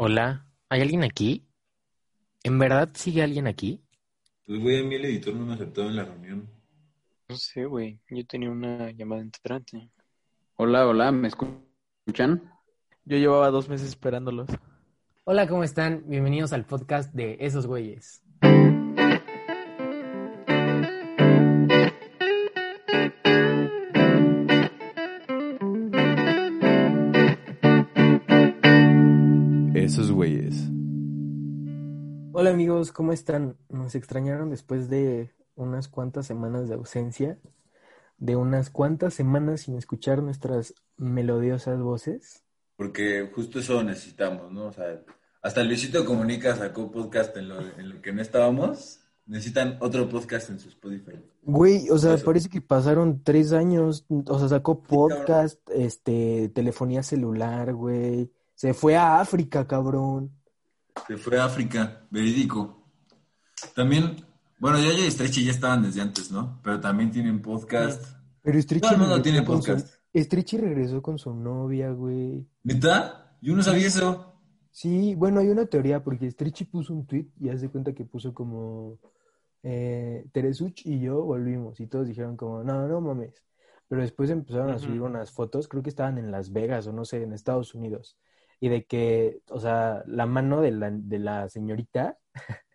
Hola, ¿hay alguien aquí? ¿En verdad sigue alguien aquí? Pues güey, a mí el editor no me aceptó en la reunión. No sé, güey. Yo tenía una llamada entrante. Hola, hola, ¿me escuchan? Yo llevaba dos meses esperándolos. Hola, ¿cómo están? Bienvenidos al podcast de Esos Güeyes. Hola amigos, ¿cómo están? Nos extrañaron después de unas cuantas semanas de ausencia, de unas cuantas semanas sin escuchar nuestras melodiosas voces. Porque justo eso necesitamos, ¿no? O sea, hasta Luisito Comunica sacó podcast en lo, en lo que no estábamos. Necesitan otro podcast en su Spotify. Güey, o sea, Eso. parece que pasaron tres años, o sea, sacó podcast, este, telefonía celular, güey. Se fue a África, cabrón. Se fue a África, verídico. También, bueno, ya y Stretchy ya estaban desde antes, ¿no? Pero también tienen podcast. Pero Stretchy Todo el mundo tiene con su- podcast. Stretchy regresó con su novia, güey. ¿Neta? Yo no sabía eso. Sí, bueno, hay una teoría porque Stretchy puso un tweet y hace cuenta que puso como eh, Teresuch y yo volvimos y todos dijeron como, no, no mames. Pero después empezaron a subir unas fotos, creo que estaban en Las Vegas o no sé, en Estados Unidos. Y de que, o sea, la mano de la, de la señorita,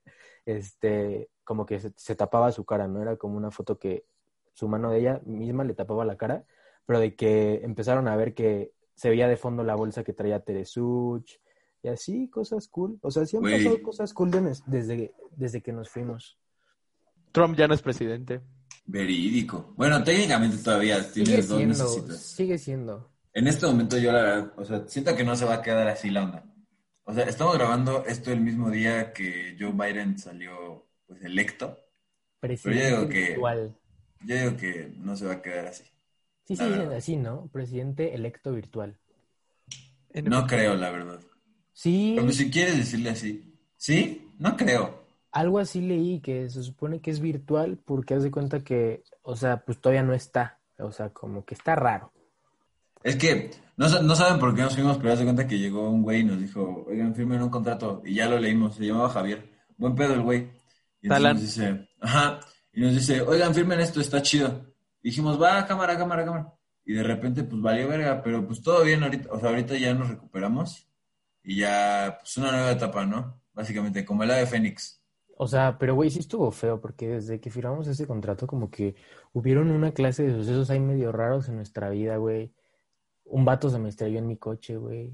este, como que se, se tapaba su cara, ¿no? Era como una foto que su mano de ella misma le tapaba la cara, pero de que empezaron a ver que se veía de fondo la bolsa que traía Teresuch y así, cosas cool. O sea, sí han pasado cosas cool de desde, desde que nos fuimos. Trump ya no es presidente. Verídico. Bueno, técnicamente todavía tienes dos necesitas. sigue siendo. En este momento yo la verdad, o sea, siento que no se va a quedar así la onda. O sea, estamos grabando esto el mismo día que Joe Biden salió pues electo. Presidente digo que- virtual. Yo digo que no se va a quedar así. Sí, sí, verdad. así, ¿no? Presidente electo virtual. No creo, la verdad. Sí, Pero si quieres decirle así. ¿Sí? No creo. algo así leí que se supone que es virtual porque haz de cuenta que, o sea, pues todavía no está. O sea, como que está raro. Es que no, no saben por qué nos fuimos, pero haz de cuenta que llegó un güey y nos dijo, oigan, firmen un contrato. Y ya lo leímos, se llamaba Javier. Buen pedo el güey. Y nos dice, ajá. Y nos dice, oigan, firmen esto, está chido. Y dijimos, va, cámara, cámara, cámara. Y de repente, pues valió verga, pero pues todo bien ahorita. O sea, ahorita ya nos recuperamos. Y ya, pues una nueva etapa, ¿no? Básicamente, como el ave Fénix. O sea, pero güey, sí estuvo feo porque desde que firmamos ese contrato como que hubieron una clase de sucesos ahí medio raros en nuestra vida, güey. Un vato se me estrelló en mi coche, güey.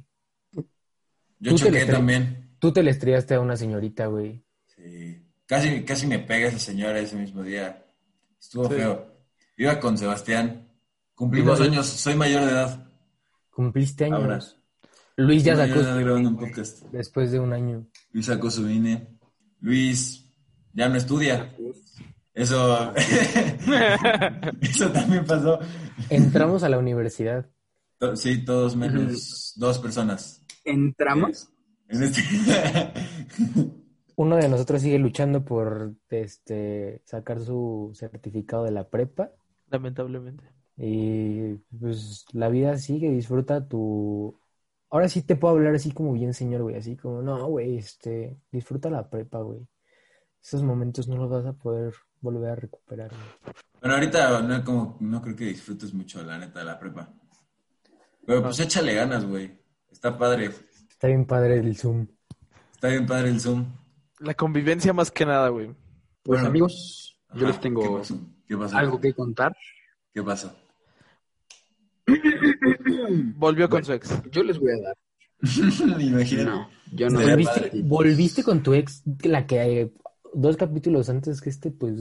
Yo choqué también. Tú te le estrellaste a una señorita, güey. Sí. Casi, casi me pega esa señora ese mismo día. Estuvo Sí. feo. Iba con Sebastián. Cumplimos años, soy mayor de edad. Cumpliste años. Ahora. Luis ya sacó su grabando un podcast. después de un año. Luis sacó su INE. Luis ya no estudia. Eso, eso también pasó. Entramos a la universidad. To- Sí, todos menos dos personas. ¿Entramos? En este... Uno de nosotros sigue luchando por este sacar su certificado de la prepa. Lamentablemente. Y pues la vida sigue, disfruta tu... Ahora sí te puedo hablar así como bien señor, güey, así como, no, güey, este, disfruta la prepa, güey. Esos momentos no los vas a poder volver a recuperar, güey. Bueno, ahorita no, como, no creo que disfrutes mucho, la neta, de la prepa. Pero pues échale ganas, güey. Está padre. Está bien padre el Zoom. Está bien padre el Zoom. La convivencia más que nada, güey. Pues Bueno. amigos, yo les ¿Qué tengo pasó? ¿Qué pasó? algo que contar. ¿Qué pasó? Volvió con su ex. Yo les voy a dar. Imagínate. No, yo no. Sería ¿Volviste, padre. volviste con tu ex, la que eh, dos capítulos antes que este, pues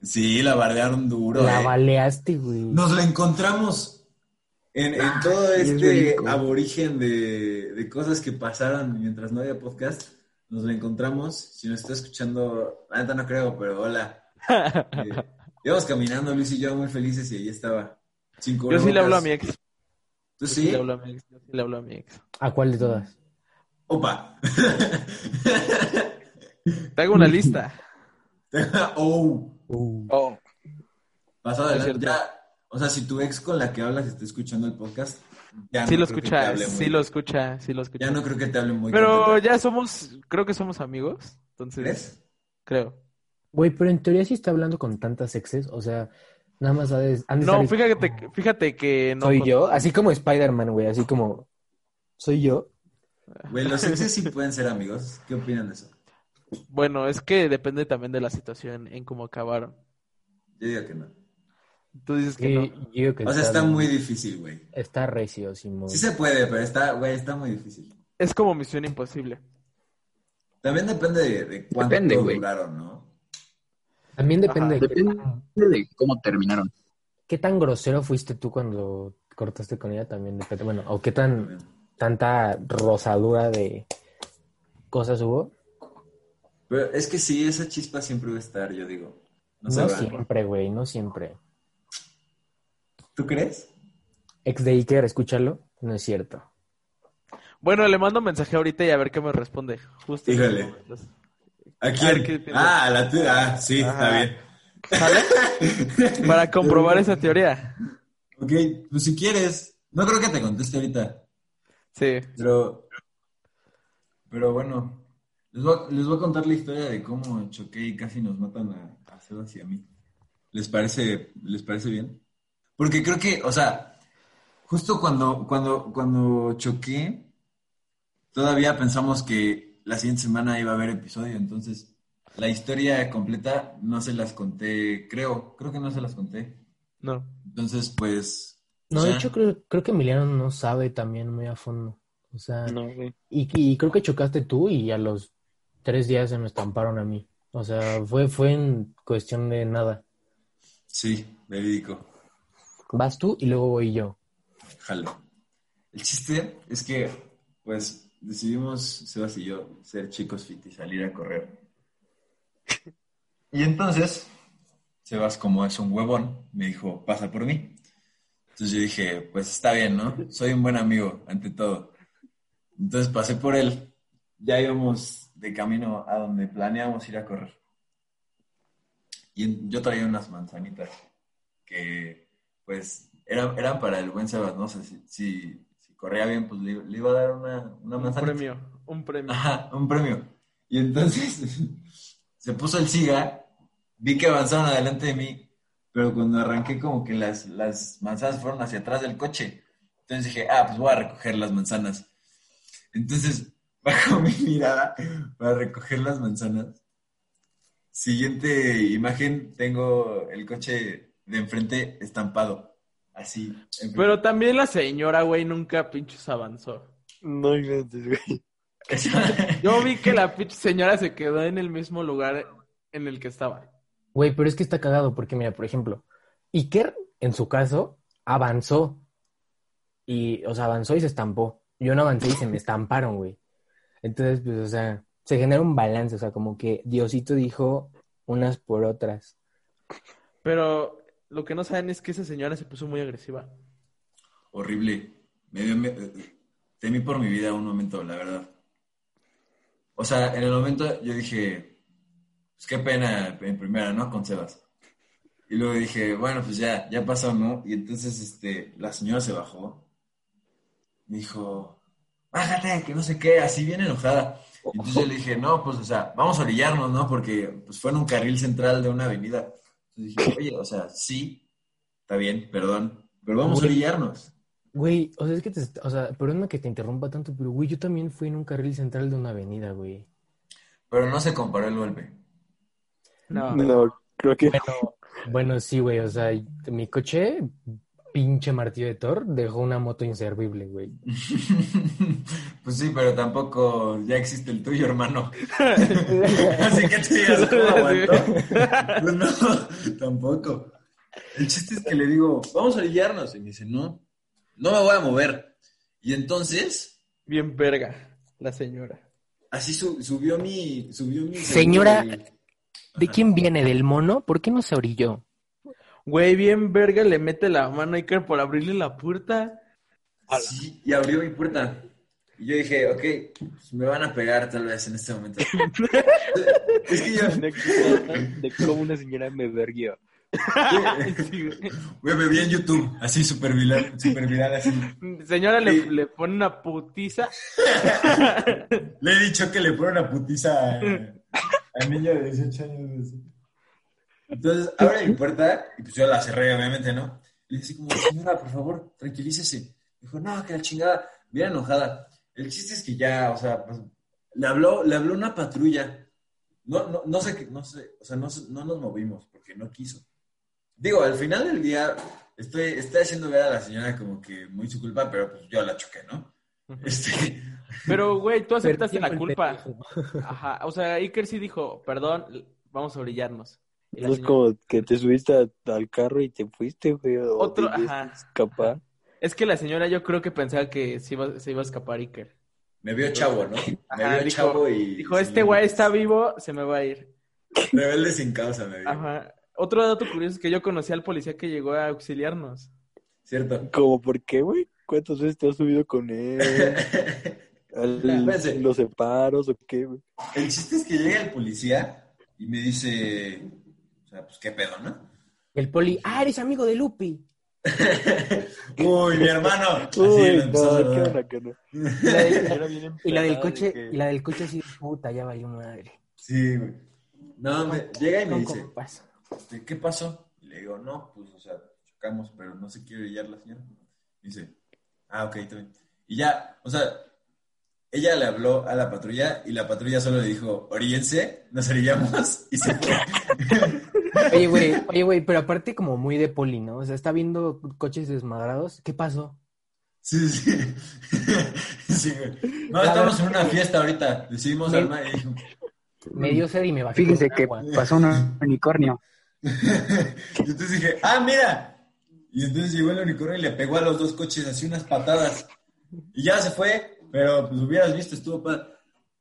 Sí, la bardearon duro. la eh. baleaste, güey. Nos la encontramos. En, en todo es este verídico. aborigen de, de cosas que pasaron mientras no había podcast, nos lo encontramos. Si nos está escuchando, la neta no creo, pero hola. Eh, íbamos caminando, Luis y yo, muy felices, y ahí estaba. Sin Yo sí le hablo a mi ex. ¿Tú Yo sí sí? le hablo a mi ex. Yo sí le hablo a mi ex. ¿A cuál de todas? Opa. Te hago una lista. oh. Uh, Oh, Pasado Es adelante. Ya, o sea, si tu ex con la que hablas está escuchando el podcast, ya Sí no lo creo que te escucha, hable muy- sí lo escucha, sí lo escucha. Ya no creo que te hable muy Pero ya somos, creo que somos amigos. Entonces, ¿Crees? creo. Güey, pero en teoría sí está hablando con tantas exes, o sea, nada más ha de- han de No, estar- fíjate, fíjate que no. soy con- yo, así como Spider-Man, güey, así como soy yo. Güey, los exes sí pueden ser amigos. ¿Qué opinan de eso? Bueno, es que depende también de la situación en cómo acabaron. Yo digo que no. Tú dices que Y- no. yo digo que O sea, está muy difícil, güey. está recio, Simón. Sí se puede, pero está, güey, está muy difícil. Es como misión imposible. También depende de, de cuánto Depende, ¿no? También depende Ajá. de qué Depende tan, de cómo terminaron. qué tan grosero fuiste tú cuando cortaste con ella, también depende. Bueno, o qué tan tanta rosadura de cosas hubo. Pero es que sí, esa chispa siempre va a estar, yo digo. No, No siempre, güey, no siempre. ¿Tú crees? Ex de Iker, escúchalo, no es cierto. Bueno, le mando un mensaje ahorita y a ver qué me responde. Justo. Híjole. ¿A ver, quién? Ah, a la tuya. Ah, sí, está bien. ¿Sale? Para comprobar esa teoría. Ok, pues si quieres. No creo que te conteste ahorita. Sí. Pero, pero bueno, les voy, a, les voy a contar la historia de cómo choqué y casi nos matan a, a Sebas y a mí. ¿Les parece, ¿Les parece bien? Porque creo que, o sea, justo cuando, cuando, cuando choqué, todavía pensamos que la siguiente semana iba a haber episodio, entonces la historia completa no se las conté, creo, creo que no se las conté. No. Entonces, pues... No, o de hecho creo, creo que Emiliano no sabe también muy a fondo. O sea, no, y, y creo que chocaste tú y a los tres días se me estamparon a mí. O sea, fue, fue en cuestión de nada. Sí, verídico. Vas tú y luego voy yo. Jalo. El chiste es que, pues, decidimos, Sebas y yo, ser chicos fit y salir a correr. Y entonces, Sebas, como es un huevón, me dijo, pasa por mí. Entonces yo dije, pues está bien, ¿no? Soy un buen amigo, ante todo. Entonces pasé por él. Ya íbamos de camino a donde planeamos ir a correr. Y yo traía unas manzanitas que, pues, eran, eran para el buen Sebas, no sé si, si, si corría bien, pues le, le iba a dar una, una Un manzanita. premio. Un premio. Ajá, un premio. Y entonces se puso el siga, vi que avanzaron adelante de mí, pero cuando arranqué como que las, las manzanas fueron hacia atrás del coche. Entonces dije, ah, pues voy a recoger las manzanas. Entonces bajo mi mirada para recoger las manzanas. Siguiente imagen, tengo el coche de enfrente estampado. Así. enfrente. Pero también la señora, güey, nunca pinches avanzó. No inventes, güey. Yo vi que la pinche señora se quedó en el mismo lugar en el que estaba. Güey, pero es que está cagado porque, mira, por ejemplo, Iker, en su caso, avanzó. Y, o sea, avanzó y se estampó. Yo no avancé y se me estamparon, güey. Entonces, pues, o sea, se genera un balance, o sea, como que Diosito dijo unas por otras. Pero lo que no saben es que esa señora se puso muy agresiva. horrible. Me dio, temí por mi vida un momento, la verdad. O sea, en el momento yo dije, pues qué pena en primera, ¿no? Con Sebas. Y luego dije, bueno, pues ya, ya pasó, ¿no? Y entonces, este, la señora se bajó. Me dijo, bájate, que no sé qué, así bien enojada. Entonces yo le dije, no, pues, o sea, vamos a orillarnos, ¿no? Porque, pues, fue en un carril central de una avenida. Entonces dije, oye, o sea, sí, está bien, perdón, pero vamos a Güey. orillarnos. Güey, o sea, es que te, o sea, perdóname que te interrumpa tanto, pero güey, yo también fui en un carril central de una avenida, güey. Pero no se comparó el golpe. No. No, creo que Bueno, bueno, sí, güey, o sea, mi coche, pinche martillo de Thor, dejó una moto inservible, güey. pues sí, pero tampoco ya existe el tuyo, hermano. Así que te digas, ¿cómo aguantó? Pues no, tampoco. El chiste es que le digo, vamos a orillarnos. Y me dice, no. no me voy a mover. Y entonces, Bien verga, la señora. así su- subió mi, subió mi Señora, y- ¿De quién viene? ¿Del mono? ¿Por qué no se orilló? Güey, bien verga, le mete la mano a Iker por abrirle la puerta. Sí, y abrió mi puerta. Y yo dije, ok, pues me van a pegar tal vez en este momento. es que yo, De cómo una señora me verguió. Sí, güey. me vi en YouTube, así súper viral, súper viral, así. Señora le, le pone una putiza. Le he dicho que le pone una putiza a- al niño de 18 años. Entonces, abre mi puerta y pues yo la cerré, obviamente, ¿no? Y le dije así como, señora, por favor, tranquilícese. Dijo, no, que la chingada, bien enojada. El chiste es que ya, o sea, pues, le habló, le habló una patrulla. No, no, no sé, qué- no sé, o sea, no, no nos movimos porque no quiso. Digo, al final del día, estoy, estoy haciendo ver a la señora como que muy su culpa, pero pues yo la choqué, ¿no? Este, Pero, güey, tú aceptaste la culpa. Ajá, o sea, Iker sí dijo, perdón, vamos a brillarnos. No es señora- como que te subiste al carro y te fuiste, güey. O Otro, ajá. escapar. Es que la señora yo creo que pensaba que se iba, se iba a escapar Iker. me vio chavo, ¿no? Me Ajá, vio dijo- chavo y... Dijo, este güey está vivo, se me va a ir. Rebelde sin causa, me vio. Ajá. Otro dato curioso es que yo conocí al policía que llegó a auxiliarnos. ¿Cierto? ¿Cómo por qué, güey? ¿Cuántas veces te has subido con él? Al-. ¿Los separos o qué, güey? El chiste es que llega el policía y me dice, o sea, pues qué pedo, ¿no? El poli, ah, eres amigo de Lupi. Uy, mi hermano. Así Uy, lo empezó a no, qué no. Y la, del- y la coche, de que- y la del coche así, puta, ya valió madre. Sí, güey. No, me- llega y me dice, compas. "¿De ¿qué pasó? Y le digo, no, pues, o sea, chocamos, pero no se quiere orillar la señora. dice, ah, ok, está bien. Y ya, o sea, ella le habló a la patrulla y la patrulla solo le dijo, oríllense, nos orillamos y se fue. Oye, güey, oye, güey, pero aparte como muy de poli, ¿no? O sea, está viendo coches desmadrados. ¿Qué pasó? Sí, sí. sí, güey. No, La estamos verdad- en una fiesta ahorita. Decidimos Me- armar y dijo, Me dio sed y me bajé. Fíjese que agua. pasó un unicornio. y entonces dije, ah, mira. Y entonces llegó el unicornio y le pegó a los dos coches así unas patadas. Y ya se fue, pero pues hubieras visto, estuvo padre.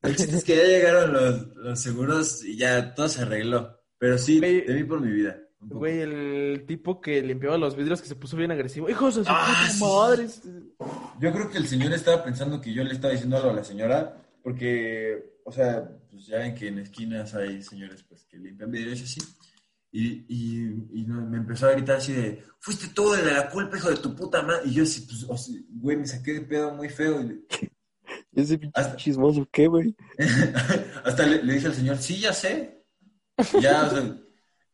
El chiste es que ya llegaron los, los seguros y ya todo se arregló. Pero sí, Güey. temí por mi vida. Güey, el tipo que limpiaba los vidrios que se puso bien agresivo. ¡Hijos de su Ah, puta sí. madre! Yo creo que el señor estaba pensando que yo le estaba diciendo algo a la señora, porque, o sea, pues ya ven que en esquinas hay señores pues que limpian vidrios y así. Y, y, y no- me empezó a gritar así de, fuiste tú el de la culpa, hijo de tu puta madre. Y yo así, pues, o sea, güey, me saqué de pedo muy feo. Y le- Ese pinche Hasta- chismoso, ¿qué, güey? Hasta le, le dije al señor, sí, ya sé. Y ya, o sea,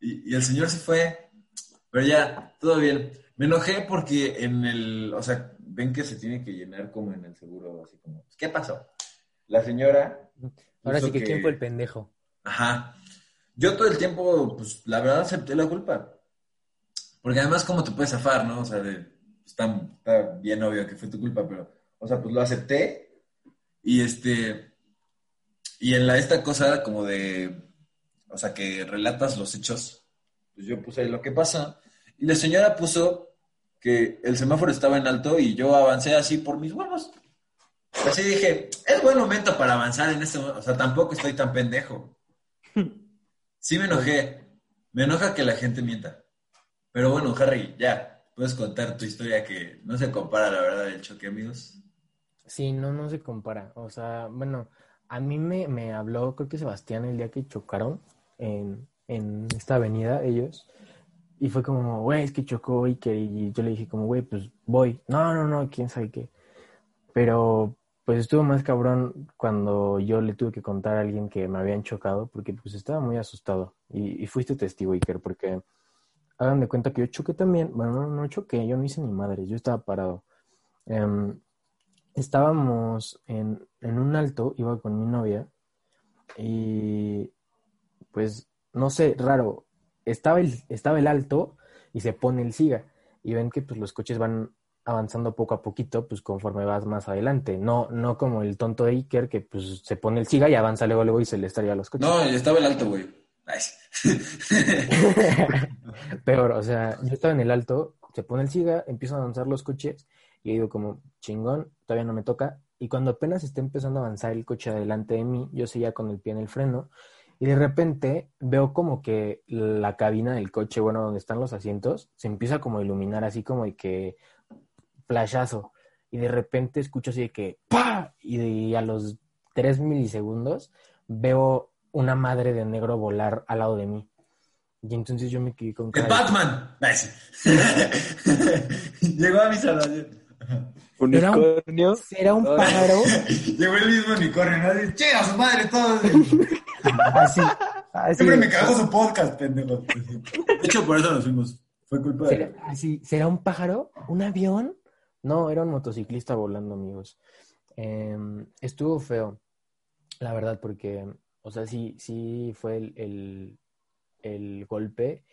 y, y el señor se fue, pero ya, todo bien. Me enojé porque en el, o sea, ven que se tiene que llenar como en el seguro, así como, ¿qué pasó? La señora. Ahora sí que, ¿quién fue el pendejo? Ajá. Yo todo el tiempo, pues, la verdad acepté la culpa. Porque además, ¿cómo te puedes zafar, no? O sea, de, está, está bien obvio que fue tu culpa, pero, o sea, pues lo acepté. Y este, y en la, esta cosa como de, o sea, que relatas los hechos, pues yo puse lo que pasa. Y la señora puso que el semáforo estaba en alto y yo avancé así por mis huevos. Así dije, es buen momento para avanzar en este momento. O sea, tampoco estoy tan pendejo. Sí me enojé. Me enoja que la gente mienta. Pero bueno, Harry, ya, puedes contar tu historia que no se compara, la verdad, del choque, amigos. Sí, no, no se compara. O sea, bueno, a mí me, me habló, creo que Sebastián, el día que chocaron en, en esta avenida, ellos. Y fue como, güey, es que chocó Iker. Y yo le dije como, güey, pues voy. No, no, no, quién sabe qué. Pero pues estuvo más cabrón cuando yo le tuve que contar a alguien que me habían chocado, porque pues estaba muy asustado. Y, y fuiste testigo, Iker, porque hagan de cuenta que yo choqué también. Bueno, no, no choqué, yo no hice ni madres, yo estaba parado. Em, estábamos en, en un alto, iba con mi novia, y pues no sé, raro, estaba el, estaba el alto y se pone el siga, y ven que pues los coches van avanzando poco a poquito, pues conforme vas más adelante, no, no como el tonto de Iker que pues se pone el siga y avanza luego luego y se le estaría a los coches. No, ya estaba el alto, güey. Peor, o sea, yo estaba en el alto, se pone el siga, empiezan a avanzar los coches Y yo digo como, chingón, todavía no me toca. Y cuando apenas está empezando a avanzar el coche adelante de mí, yo seguía con el pie en el freno. Y de repente veo como que la cabina del coche, bueno, donde están los asientos, se empieza como a iluminar así como de que flashazo. Y de repente escucho así de que ¡pa! Y, de- a los tres milisegundos veo una madre de negro volar al lado de mí. Y entonces yo me quedé con ¡El de- Batman! Llegó a mi salvación. Unicornio. ¿Será un pájaro? Llegó el mismo unicornio, ¿no? Dice, Che, a su madre todos. Así. así Siempre me cagó su podcast, pendejo. De hecho, por eso nos fuimos. Fue culpa ¿Será, de... así, ¿será un pájaro? ¿Un avión? No, era un motociclista volando, amigos. Em, estuvo feo, la verdad, porque, o sea, sí, sí fue el, el, el golpe.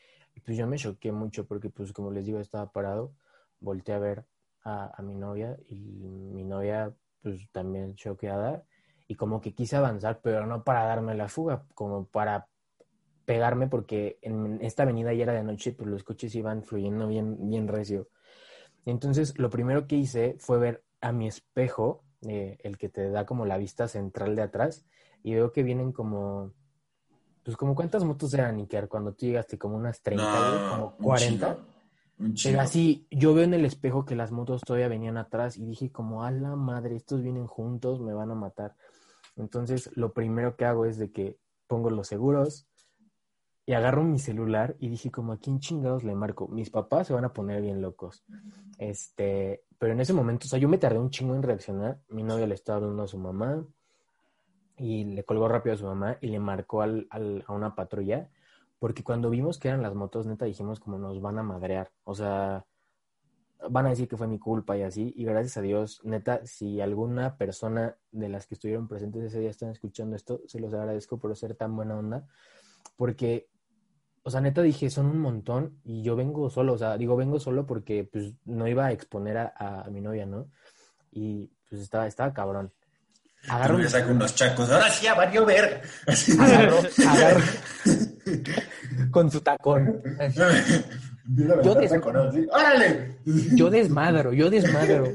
Pues yo me choqué mucho porque, pues, como les digo, estaba parado. Volteé a ver a, a mi novia y mi novia, pues, también choqueada. Y como que quise avanzar, pero no para darme la fuga, como para pegarme porque en esta avenida ya era de noche, pues los coches iban fluyendo bien, bien recio. Entonces, lo primero que hice fue ver a mi espejo, eh, el que te da como la vista central de atrás, y veo que vienen como, pues como cuántas motos eran, Iker, cuando tú llegaste, como unas 30, güey, como un 40. chingo, Un chingo. Pero así, yo veo en el espejo que las motos todavía venían atrás y dije como, a la madre, estos vienen juntos, me van a matar. Entonces, lo primero que hago es de que pongo los seguros y agarro mi celular y dije como, ¿a quién chingados le marco? Mis papás se van a poner bien locos. Este, pero en ese momento, o sea, yo me tardé un chingo en reaccionar. Mi novia le estaba hablando a su mamá y le colgó rápido a su mamá y le marcó al, al- a una patrulla porque cuando vimos que eran las motos, neta dijimos como nos van a madrear. O sea, van a decir que fue mi culpa y así. Y gracias a Dios, neta, si alguna persona de las que estuvieron presentes ese día están escuchando esto, se los agradezco por ser tan buena onda. Porque, o sea, neta dije, son un montón y yo vengo solo. O sea, digo, vengo solo porque pues no iba a exponer a, a mi novia, ¿no? Y pues estaba, estaba cabrón. Agarro me saco unos chacos. Ahora sí, ya valió verga. agarro, agarro con su tacón. Yo des- ¡Órale! yo desmadro, yo desmadro.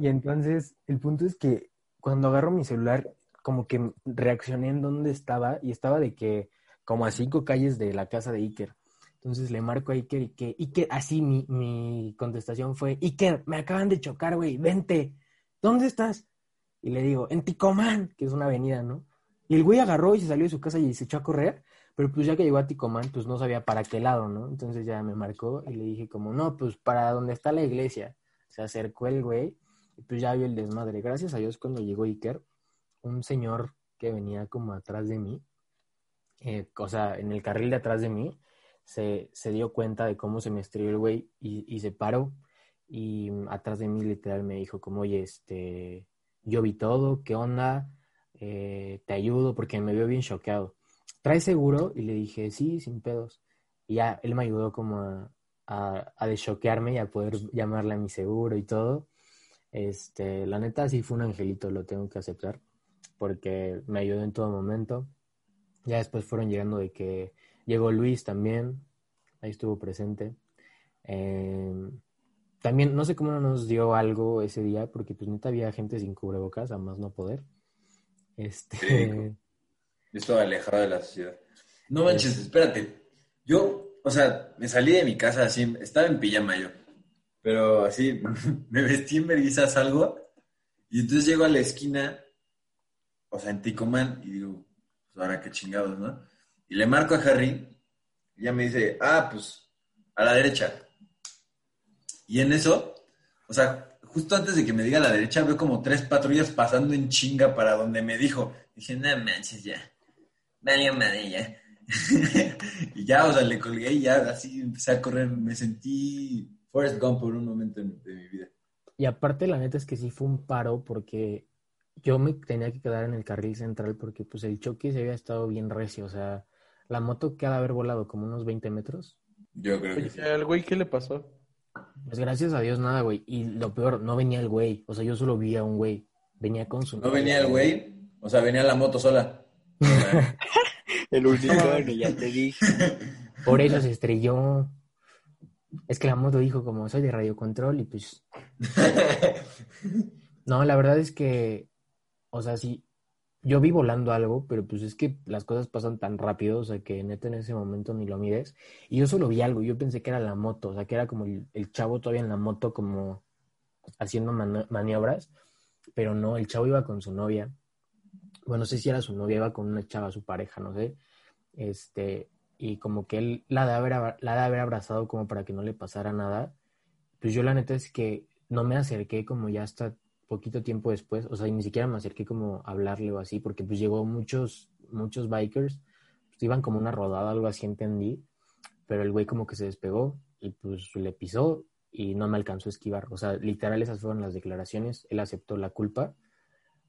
Y entonces, el punto es que cuando agarro mi celular, como que reaccioné en dónde estaba y estaba de que, como a cinco calles de la casa de Iker. Entonces le marco a Iker y que, Iker, así mi, mi contestación fue, Iker, me acaban de chocar, güey, vente, ¿dónde estás? Y le digo, en Ticomán, que es una avenida, ¿no? Y el güey agarró y se salió de su casa y se echó a correr, pero pues ya que llegó a Ticomán, pues no sabía para qué lado, ¿no? Entonces ya me marcó y le dije como, no, pues para donde está la iglesia. Se acercó el güey y pues ya vio el desmadre. Gracias a Dios cuando llegó Iker, un señor que venía como atrás de mí, eh, o sea, en el carril de atrás de mí, se, se dio cuenta de cómo se me estrelló el güey y, y se paró y mm, atrás de mí literal me dijo como, oye, este, yo vi todo, ¿qué onda? Eh, te ayudo porque me vio bien choqueado. ¿Traes seguro? Y le dije, sí, sin pedos. Y ya, él me ayudó como a, a, a deschoquearme y a poder llamarle a mi seguro y todo. Este, la neta sí fue un angelito, lo tengo que aceptar, porque me ayudó en todo momento. Ya después fueron llegando de que llegó Luis también, ahí estuvo presente. Eh, también, no sé cómo no nos dio algo ese día, porque pues neta había gente sin cubrebocas, a más no poder. Este, Estaba alejado de la sociedad. No manches, espérate. Yo, o sea, me salí de mi casa así, estaba en pijama yo. Pero así, me vestí en vergüenza, salgo. Y entonces llego a la esquina, o sea, en Ticomán, y digo, pues ahora qué chingados, ¿no? Y le marco a Harry, y ya me dice, ah, pues, a la derecha. Y en eso, o sea, justo antes de que me diga a la derecha, veo como tres patrullas pasando en chinga para donde me dijo. Dije, no manches, ya. Vale, madre, ya. y ya, o sea, le colgué y ya así empecé a correr. Me sentí Forrest Gump por un momento en- de mi vida. Y aparte, la neta es que sí fue un paro porque yo me tenía que quedar en el carril central porque pues el choque se había estado bien recio. O sea, la moto que ha de haber volado como unos 20 metros. Yo creo que Oye, sí. ¿al güey qué le pasó? Pues gracias a Dios nada, güey. Y lo peor, no venía el güey. O sea, yo solo vi a un güey. Venía con su... No venía el güey, o sea, venía la moto sola. El unicornio, ya te dije. Por eso se estrelló. Es que la moto dijo como soy de radio control y pues... No, la verdad es que, o sea, sí, yo vi volando algo, pero pues es que las cosas pasan tan rápido, o sea, que neta en ese momento ni lo mides. Y yo solo vi algo, yo pensé que era la moto, o sea, que era como el, el chavo todavía en la moto como haciendo maniobras, pero no, el chavo iba con su novia. Bueno, no sé si era su novia, iba con una chava, su pareja, no sé. Este, y como que él la de haber, la de haber abrazado como para que no le pasara nada. Pues yo la neta es que no me acerqué como ya hasta poquito tiempo después, o sea, ni siquiera me acerqué como a hablarle o así, porque pues llegó muchos, muchos bikers, pues, iban como una rodada, algo así entendí, pero el güey como que se despegó y pues le pisó y no me alcanzó a esquivar, o sea, literal esas fueron las declaraciones, él aceptó la culpa,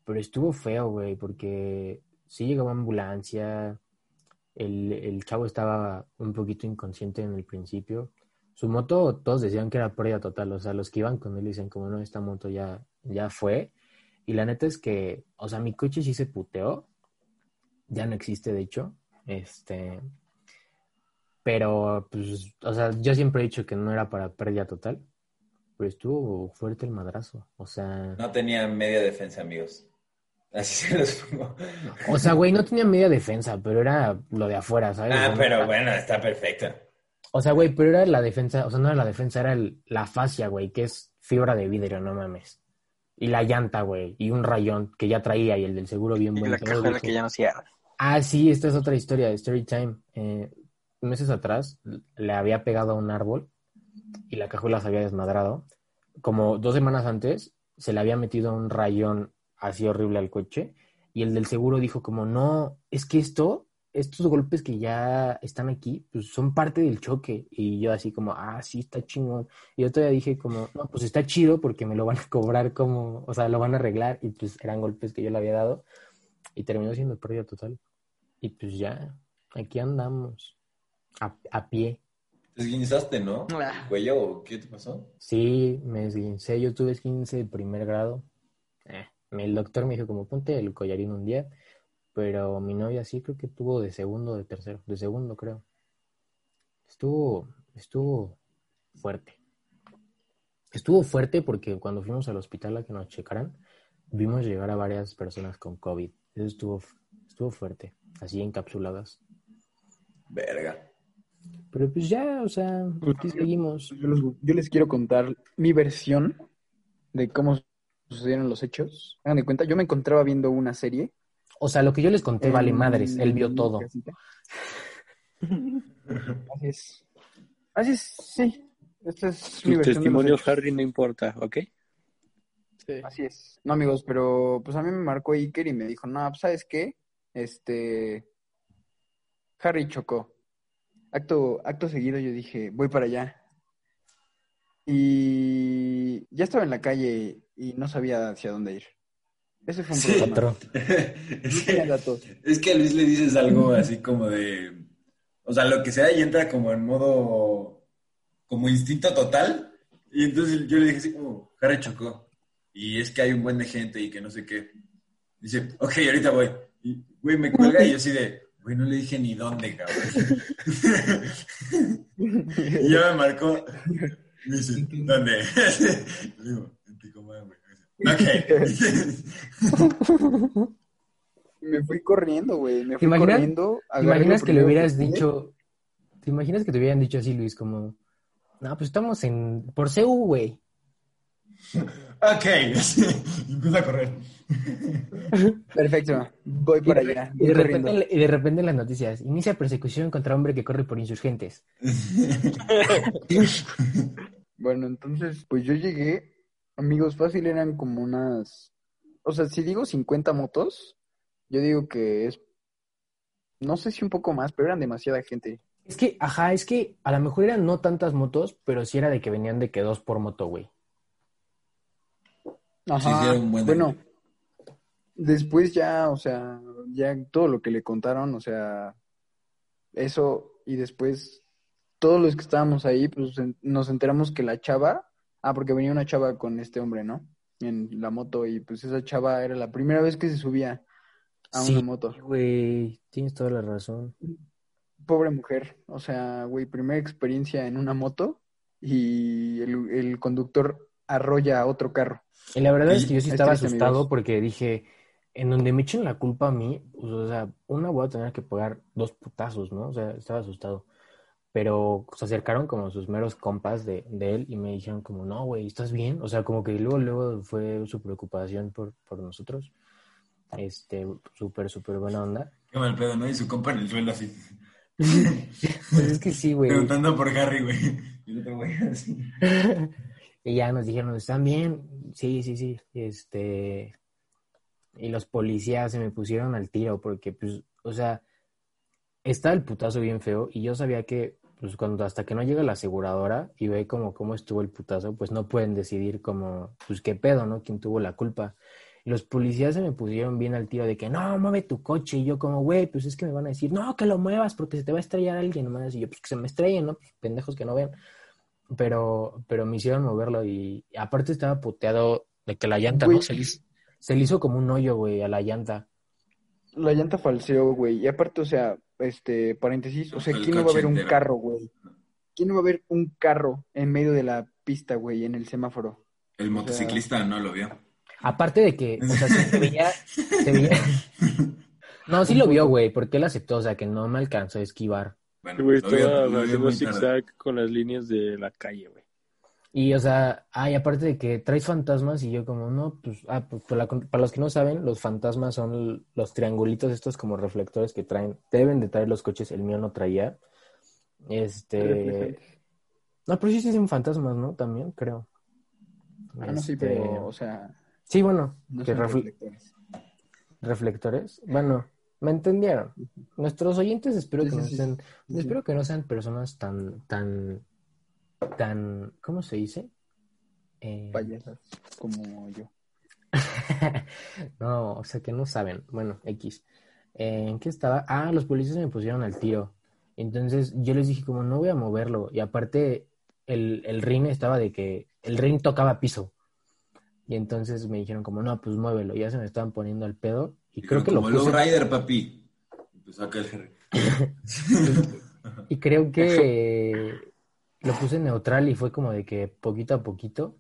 pero estuvo feo, güey, porque sí llegaba ambulancia, el, el chavo estaba un poquito inconsciente en el principio, su moto, todos decían que era pérdida total, o sea, los que iban con él dicen como no, esta moto ya, ya fue. Y la neta es que, o sea, mi coche sí se puteó, ya no existe de hecho, este, pero pues, o sea, yo siempre he dicho que no era para pérdida total, pero estuvo fuerte el madrazo, o sea, No tenía media defensa, amigos. Así se los pongo. o sea, güey, no tenía media defensa, pero era lo de afuera, ¿sabes? O Ah, sea, pero bueno, está perfecto. O sea, güey, pero era la defensa, o sea, no era la defensa, era el- la fascia, güey, que es fibra de vidrio, no mames. Y la llanta, güey, y un rayón que ya traía y el del seguro bien Y bueno. la cajuela dije, que ya no cierra. Ah, sí, esta es otra historia de Story Time. Eh, meses atrás le había pegado a un árbol y la cajuela se había desmadrado. Como dos semanas antes se le había metido un rayón así horrible al coche y el del seguro dijo como, no, es que esto, estos golpes que ya están aquí, pues son parte del choque. Y yo así como, ah, sí, está chingón. Y yo todavía dije como, no, pues está chido porque me lo van a cobrar como, o sea, lo van a arreglar y pues eran golpes que yo le había dado y terminó siendo pérdida total. Y pues ya, aquí andamos, a, a pie. Te esguinzaste, ¿no? Ah. ¿Cuello o qué te pasó? Sí, me esguincé, yo tuve esguince de primer grado. Eh, el doctor me dijo como ponte el collarín un día, pero mi novia sí creo que tuvo de segundo o de tercero, de segundo creo. Estuvo, estuvo fuerte. Estuvo fuerte porque cuando fuimos al hospital a que nos checaran, vimos llegar a varias personas con COVID. Eso estuvo, estuvo fuerte, así encapsuladas. Verga. Pero pues ya, o sea, aquí seguimos. Yo les, yo les quiero contar mi versión de cómo sucedieron los hechos. Hagan de cuenta, yo me encontraba viendo una serie. O sea, lo que yo les conté vale madres, él vio mi todo. Así es. Así es, sí. Esta es mi Tu versión de los testimonio, hechos. Harry, no importa, ¿ok? Sí. Así es. No, amigos, pero pues a mí me marcó Iker y me dijo, no, pues, ¿sabes qué? Este, Harry chocó. Acto, acto seguido yo dije, voy para allá. Y ya estaba en la calle y no sabía hacia dónde ir. Ese fue un Sí. problema. Es, que, datos. es que a Luis le dices algo así como de. O sea, lo que sea y entra como en modo. como instinto total. Y entonces yo le dije así como, Harry chocó. Y es que hay un buen de gente y que no sé qué. Dice, ok, ahorita voy. Y, güey, me cuelga y yo así de, güey, no le dije ni dónde, cabrón. y ya me marcó. Me dice, ¿dónde? Le digo, güey. Me dice, Ok. Me fui corriendo, güey. Me ¿Te fui imaginas- corriendo. ¿Te imaginas que le hubieras dicho, te imaginas que te hubieran dicho así, Luis, como, no, pues estamos en, por CU, güey. Ok. Empieza a correr. Perfecto. Voy para allá. Y de, corriendo. repente, y de repente en las noticias, inicia persecución contra hombre que corre por insurgentes. Bueno, entonces, pues yo llegué, amigos, fácil eran como unas, o sea, si digo 50 motos, yo digo que es, no sé si un poco más, pero eran demasiada gente. Es que, ajá, es que a lo mejor eran no tantas motos, pero sí era de que venían de que dos por moto, güey. Ajá, sí, era un buen bueno, después ya, o sea, ya todo lo que le contaron, o sea, eso, y después todos los que estábamos ahí, pues nos enteramos que la chava, ah, porque venía una chava con este hombre, ¿no? En la moto, y pues esa chava era la primera vez que se subía a Sí. una moto. Güey, tienes toda la razón. Pobre mujer, o sea, güey, primera experiencia en una moto y el, el conductor arrolla a otro carro. Y la verdad Y- es que yo sí es estaba asustado amigos. porque dije, en donde me echen la culpa a mí, pues, o sea, una voy a tener que pagar dos putazos, ¿no? O sea, estaba asustado. Pero se acercaron como sus meros compas de, de él y me dijeron como, no, güey, ¿estás bien? O sea, como que luego, luego fue su preocupación por, por nosotros. Este, súper, súper buena onda. Qué mal pedo, ¿no? Y su compa en el suelo así. Pues es que sí, güey. Preguntando por Harry, güey. Y el otro güey así. Y ya nos dijeron, ¿están bien? Sí, sí, sí. Este. Y los policías se me pusieron al tiro porque, pues, o sea, está el putazo bien feo y yo sabía que, pues, cuando hasta que no llega la aseguradora y ve como cómo estuvo el putazo, pues no pueden decidir como, pues, qué pedo, ¿no? ¿Quién tuvo la culpa? Y los policías se me pusieron bien al tiro de que, no, mueve tu coche. Y yo como, güey, pues es que me van a decir, no, que lo muevas porque se te va a estrellar alguien más. Y yo, pues que se me estrellen, ¿no? Pues, pendejos que no ven pero, pero me hicieron moverlo y, y aparte estaba puteado de que la llanta, Güey. ¿no? Se le, hizo, se le hizo como un hoyo, güey, a la llanta. La llanta falseó, güey. Y aparte, o sea, este, paréntesis, o sea, ¿quién no va a ver un carro, güey? ¿Quién no va a ver un carro en medio de la pista, güey, en el semáforo? El motociclista no lo vio. Aparte de que, o sea, se veía, se veía- No, sí lo vio, güey, porque él aceptó, o sea, que no me alcanzó a esquivar. Bueno, Güey, estaba haciendo zigzag con las líneas de la calle, güey. Y, o sea, ay, aparte de que traes fantasmas y yo como, no, pues, ah, pues, para, la- para los que no saben, los fantasmas son los triangulitos estos como reflectores que traen, deben de traer los coches, el mío no traía. Este... No, pero sí sí son fantasmas, ¿no? También, creo. Ah, no, sí, Este, pero, o sea, Sí, bueno, no que son refle- reflectores. reflectores. Bueno, me entendieron. Nuestros oyentes espero Sí, que sí, no sean, sí. espero que no sean personas tan, tan, tan, ¿cómo se dice? Eh, Payasas, como yo. no, o sea que no saben. Bueno, X. Eh, ¿En qué estaba? Ah, los policías me pusieron al tiro. Entonces yo les dije como no voy a moverlo. Y aparte el, el ring estaba de que el ring tocaba piso. Y entonces me dijeron como no, pues muévelo. Ya se me estaban poniendo al pedo. Y creo que lo Como puse, Rider, papi. Empezó y creo que lo puse neutral y fue como de que poquito a poquito.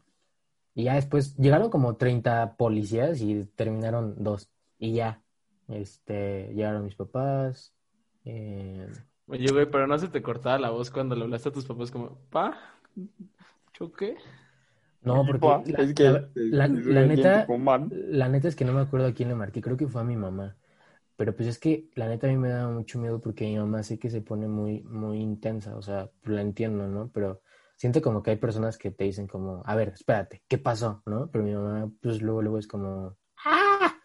Y ya después llegaron como 30 policías y terminaron dos. Y ya, este, llegaron mis papás. eh, Oye, güey, pero no se te cortaba la voz cuando le hablaste a tus papás como, pa, choqué. no, porque la, es que la- la- es la bien neta, la neta es que no me acuerdo a quién le marqué, creo que fue a mi mamá. Pero pues es que la neta a mí me da mucho miedo porque mi mamá sé que se pone muy, muy intensa, o sea, la entiendo, ¿no? Pero siento como que hay personas que te dicen como, a ver, espérate, ¿qué pasó? ¿No? Pero mi mamá, pues luego, luego es como, ¡ah!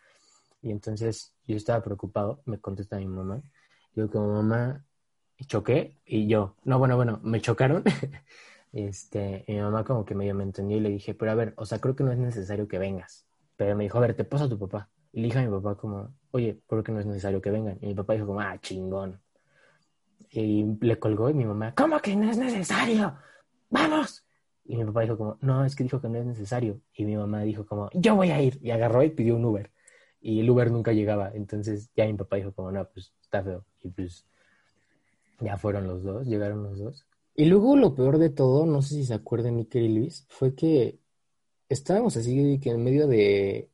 Y entonces yo estaba preocupado, me contesta mi mamá, digo como, mamá, choqué, y yo, no, bueno, bueno, me chocaron. Este, mi mamá como que medio me entendió y le dije, pero a ver, o sea, creo que no es necesario que vengas. Pero me dijo, a ver, te pasa a tu papá. Y le dije a mi papá como, oye, creo que no es necesario que vengan. Y mi papá dijo como, ah, chingón. Y le colgó y mi mamá, ¿cómo que no es necesario? ¡Vamos! Y mi papá dijo como, no, es que dijo que no es necesario. Y mi mamá dijo como, yo voy a ir. Y agarró y pidió un Uber. Y el Uber nunca llegaba. Entonces ya mi papá dijo como, no, pues está feo. Y pues ya fueron los dos, llegaron los dos. Y luego lo peor de todo, no sé si se acuerdan Iker y Luis, fue que estábamos así que en medio de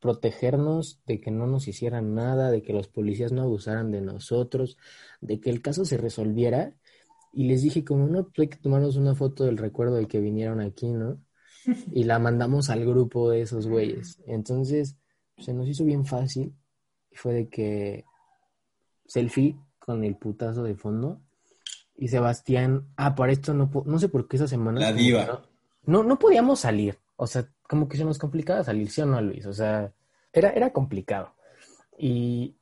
protegernos, de que no nos hicieran nada, de que los policías no abusaran de nosotros, de que el caso se resolviera. Y les dije como, no, pues hay que tomarnos una foto del recuerdo de que vinieron aquí, ¿no? Y la mandamos al grupo de esos güeyes. Entonces, se nos hizo bien fácil. Y fue de que selfie con el putazo de fondo. Y Sebastián, ah, para esto no, no sé por qué esa semana. La diva. No, no, no podíamos salir. O sea, como que se nos complicaba salir, ¿sí o no, Luis? O sea, era, era complicado. Y,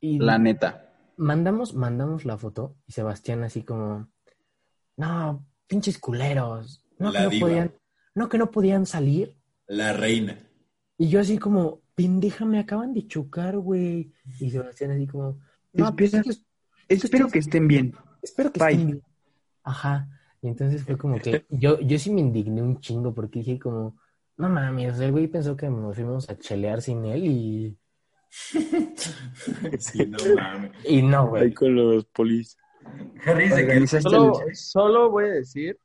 y La neta. mandamos, mandamos la foto y Sebastián así como, no, pinches culeros, no La que no diva. podían, no que no podían salir. La reina. Y yo así como, pendeja, me acaban de chocar, güey. Y Sebastián así como, no, pues Espera, es que- Espero que estén bien. espero que Bye. estén bien. Ajá. Y entonces fue como que yo, yo sí me indigné un chingo porque dije como, no mames, el güey pensó que nos fuimos a chelear sin él y, Sí, no mames. y no, Ahí güey. con los polis. Harry se quedó. Solo, voy a decir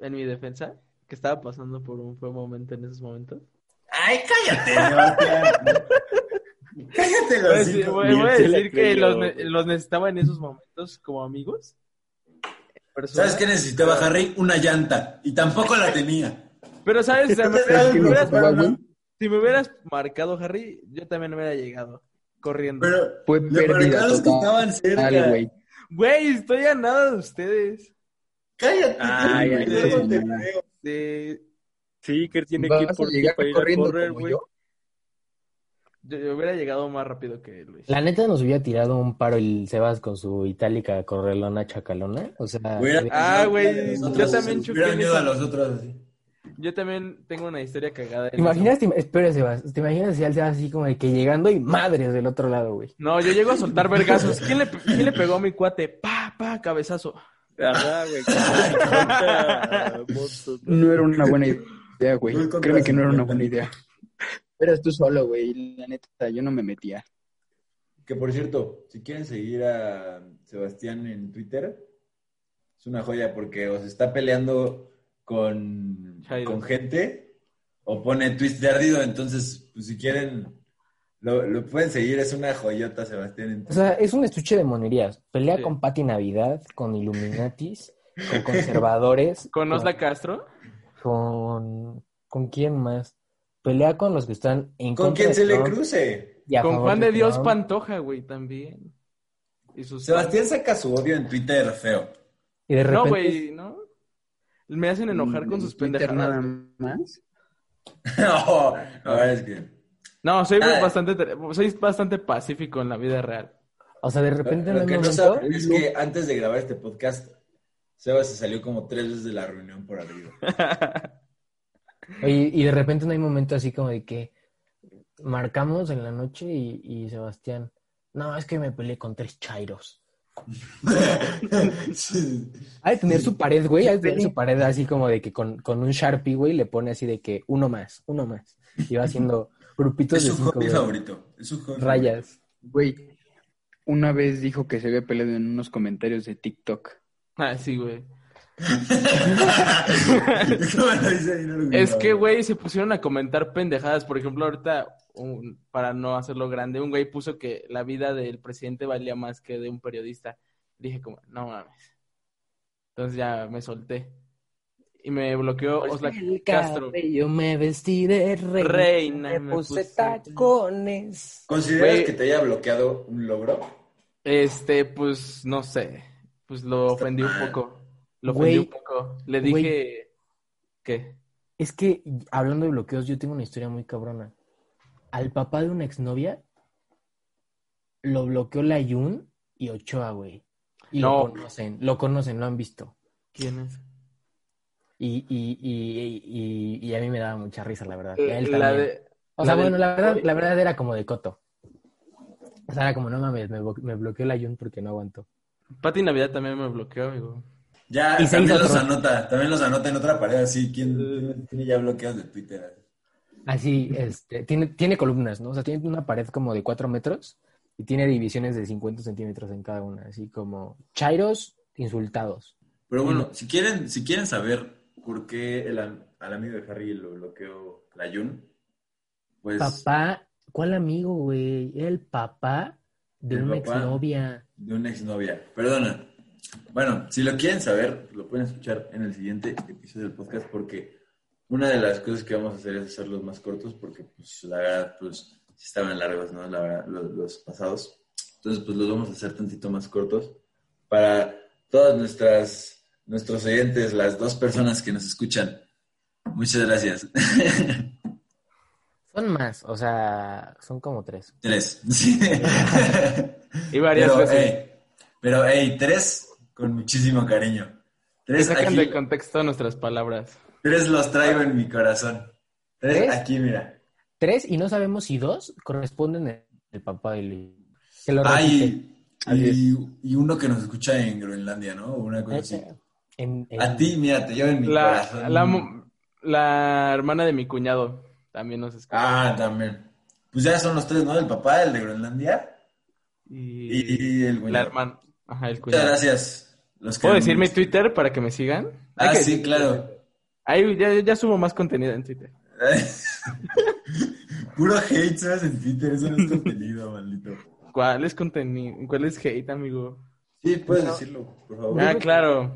en mi defensa, que estaba pasando por un buen momento en esos momentos. Ay, cállate, cállate, Voy a los decir, voy- voy a decir que los necesitaba en esos momentos como amigos. ¿Sabes qué necesitaba Harry? Una llanta. Y tampoco la tenía. Pero, ¿sabes? O sea, me- ¿Sabes si, me hubieras, necesitaba, güey? si me hubieras marcado, Harry, yo también hubiera llegado corriendo. Pero Fue pérdida los que estaban cerca. Dale, güey. Güey, estoy a nada de ustedes. Cállate. Ay, ay. Sí, Sí, que tiene que ir ¿Vas a por ti llegar para ir a corriendo correr, como güey. yo? yo, yo hubiera llegado más rápido que Luis. La neta nos hubiera tirado un paro el Sebas con su itálica correlona chacalona. O sea, Hubiera- Ah, güey, yo también choqué Hubieran ido a los otros así. Yo también tengo una historia cagada. en ¿te imaginas? Te, espera, Sebas. ¿Te imaginas si al Sebas así como de que llegando y madres del otro lado, güey? No, yo llego a soltar vergazos. ¿Quién le, quién le pegó a mi cuate? Pa, pa, cabezazo. Ajá, güey. ¿no? Era una buena idea, güey. Créeme que no era una buena idea. Eras tú solo, güey. La neta, yo no me metía. Que por cierto, si quieren seguir a Sebastián en Twitter, es una joya porque os está peleando con, con gente o pone tweets de ardido. Entonces, pues si quieren, lo, lo pueden seguir. Es una joyota, Sebastián. O sea, es un estuche de monerías. Pelea Sí. con Pati Navidad, con Illuminatis, con conservadores. ¿Con Osla con, Castro? con, ¿con quién más? Pelea con los que están en Con contra quien de se le cruce. Con Juan de Dios Trump. Pantoja, güey, también. Y sus Sebastián saca su odio en Twitter feo. Y de repente No, güey, ¿no? Me hacen enojar con sus pendejadas. nada más. no, no, es que... No, soy Ah. bastante, soy bastante pacífico en la vida real. O sea, de repente en Lo un que no momento, saben es que antes de grabar este podcast, Sebas se salió como tres veces de la reunión por arriba. oye, y de repente no hay momento así como de que marcamos en la noche y, y Sebastián, no, es que me peleé con tres chairos. Ha de tener su pared, güey, ha de tener su pared así como de que con, con un Sharpie, güey, le pone así de que uno más, uno más. Y va haciendo grupitos Es de su cinco, hobby güey, favorito. Es su hobby rayas. Güey, una vez dijo que se había peleado en unos comentarios de TikTok. Ah, sí, güey. Es que, güey, se pusieron a comentar pendejadas. Por ejemplo, ahorita, un- para no hacerlo grande, un güey puso que la vida del presidente valía más que de un periodista. Dije como, no mames. Entonces ya me solté. Y me bloqueó Osla El Castro. cabello me vestí de reina, Reina, me me puse puse- tacones. ¿Consideras Güey. que te haya bloqueado un logro? Este, pues, no sé. Pues lo ofendí un poco. Lo ofendí Güey. un poco. Le Güey. Es que, hablando de bloqueos, yo tengo una historia muy cabrona. Al papá de una exnovia lo bloqueó la Yun y Ochoa, güey. Y No. lo conocen, lo conocen, lo han visto. ¿Quién es? Y, y, y, y, y a mí me daba mucha risa, la verdad. Él La de... O sea, la bueno, la verdad, la verdad era como de coto. O sea, era como, no mames, me, me bloqueó la Yun porque no aguantó. Pati Navidad también me bloqueó, amigo. Ya, Y se también hizo los otro. anota. También los anota en otra pared así. ¿Quién tiene ya bloqueados de Twitter? Así, este, tiene, tiene columnas, ¿no? O sea, tiene una pared como de cuatro metros y tiene divisiones de 50 centímetros en cada una, así como chairos insultados. Pero bueno, si quieren, si quieren saber por qué el, al amigo de Harry lo bloqueó la Jun, pues Papá, ¿cuál amigo, güey? Era el papá de El una papá. exnovia. de una exnovia. Perdona. Bueno, si lo quieren saber, lo pueden escuchar en el siguiente episodio del podcast porque una de las cosas que vamos a hacer es hacerlos más cortos porque, pues, la verdad, pues, estaban largos, ¿no? La verdad, los, los pasados. Entonces, pues, los vamos a hacer tantito más cortos para todas nuestras, nuestros oyentes, las dos personas que nos escuchan. Muchas gracias. Son más, o sea, son como tres. Tres. Sí. Y varias pero, veces. Ey, pero, hey, tres con muchísimo cariño. Tres sacan aquí, de contexto nuestras palabras. tres los traigo en mi corazón. Tres, ¿Tres? aquí, mira. Tres y no sabemos si dos corresponden al el papá de Luis. Que lo. Ay, y, y uno que nos escucha en Groenlandia, ¿no? Una cosa así. En- en- A ti, mira, te llevo en mi La, corazón. la, hermana de mi cuñado también nos escucha. Ah, también. Pues ya son los tres, ¿no? El papá, el de Groenlandia y, y, el la cuñado. hermana. Ajá, el Muchas gracias. Los ¿Puedo decir mi. Twitter para que me sigan? Ah, que sí, decir- claro. Ahí ya, ya subo más contenido en Twitter. Puro hate sabes en Twitter, eso no es contenido, maldito. ¿Cuál es contenido? ¿Cuál es hate, amigo? Sí, puedes decirlo, por favor. Ah, claro.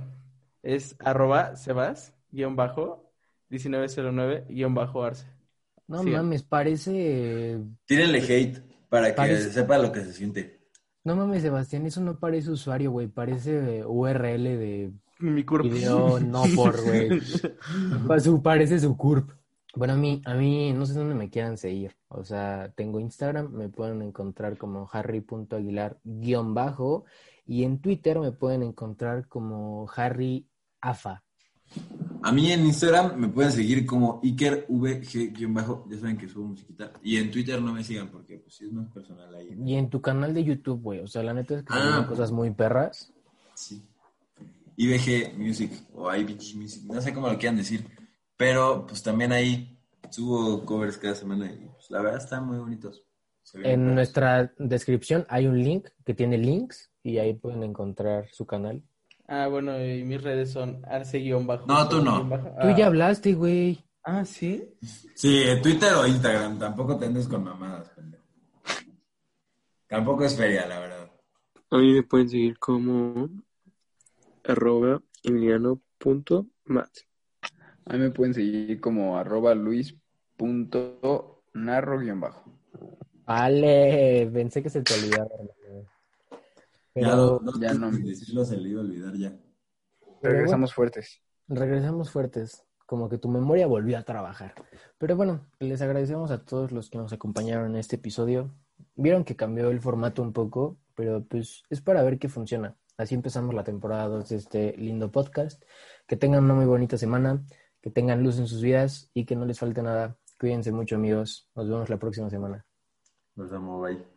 Es arroba sebas, guion bajo, 1909, guion bajo arce. No Sí. mames, parece... Tírenle hate para que Parece- sepa lo que se siente. No mames, Sebastián, eso no parece usuario, güey. Parece URL de Mi curva. video no por, güey. Parece su curp. Bueno, a mí, a mí, no sé dónde me quieran seguir. O sea, tengo Instagram, me pueden encontrar como harry.aguilar guion bajo. Y en Twitter me pueden encontrar como Harry Afa. A mí en Instagram me pueden seguir como IkerVG-bajo, ya saben que subo musiquita. Y en Twitter no me sigan porque pues sí es más personal ahí. Y en tu canal de YouTube, güey. O sea, la neta es que Ah. son cosas muy perras. Sí. IBG Music o IBG Music, no sé cómo lo quieran decir. Pero pues también ahí subo covers cada semana y pues, la verdad están muy bonitos. En nuestra descripción hay un link que tiene links y ahí pueden encontrar su canal. Ah, bueno, y mis redes son arce guion bajo. No, tú no. Tú Ah. ya hablaste, güey. Ah, ¿sí? Sí, en Twitter o Instagram, tampoco te andes con mamadas, pendejo. Tampoco es feria, la verdad. A mí me pueden seguir como arroba emiliano.mat. A mí me pueden seguir como arroba luis.narro guion bajo. Vale, pensé que se te olvidaba. Pero ya ya no. tweets y decirlo se le iba a olvidar ya. Pero Regresamos fuertes. regresamos fuertes, como que tu memoria volvió a trabajar. Pero bueno, les agradecemos a todos los que nos acompañaron en este episodio. Vieron que cambió el formato un poco, pero pues es para ver qué funciona. Así empezamos la temporada 2 de este lindo podcast. Que tengan una muy bonita semana, que tengan luz en sus vidas y que no les falte nada. Cuídense mucho, amigos. Nos vemos la próxima semana. Los amo, bye.